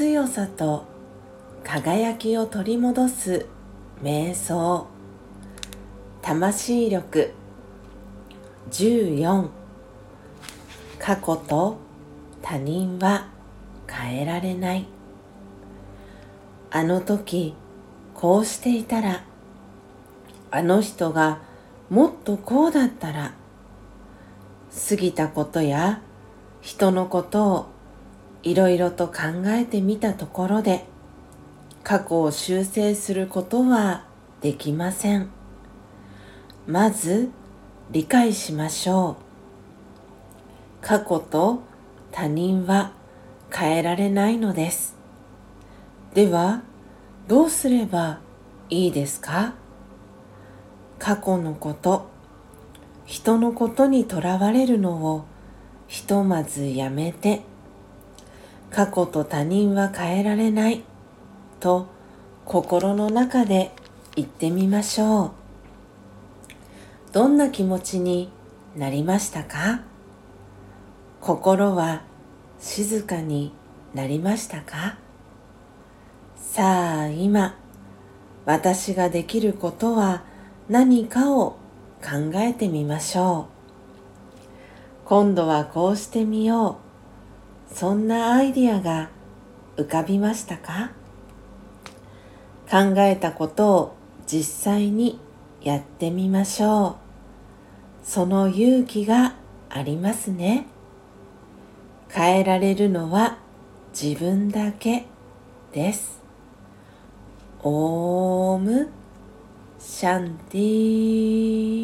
強さと輝きを取り戻す瞑想。魂力14過去と他人は変えられない。あの時こうしていたらあの人がもっとこうだったら過ぎたことや人のことをいろいろと考えてみたところで過去を修正することはできません。まず理解しましょう。過去と他人は変えられないのです。ではどうすればいいですか？過去のこと人のことにとらわれるのをひとまずやめて過去と他人は変えられない。と心の中で言ってみましょう。どんな気持ちになりましたか？心は静かになりましたか？さあ今私ができることは何かを考えてみましょう。今度はこうしてみよう。そんなアイディアが浮かびましたか？考えたことを実際にやってみましょう。その勇気がありますね。変えられるのは自分だけです。オームシャンティー。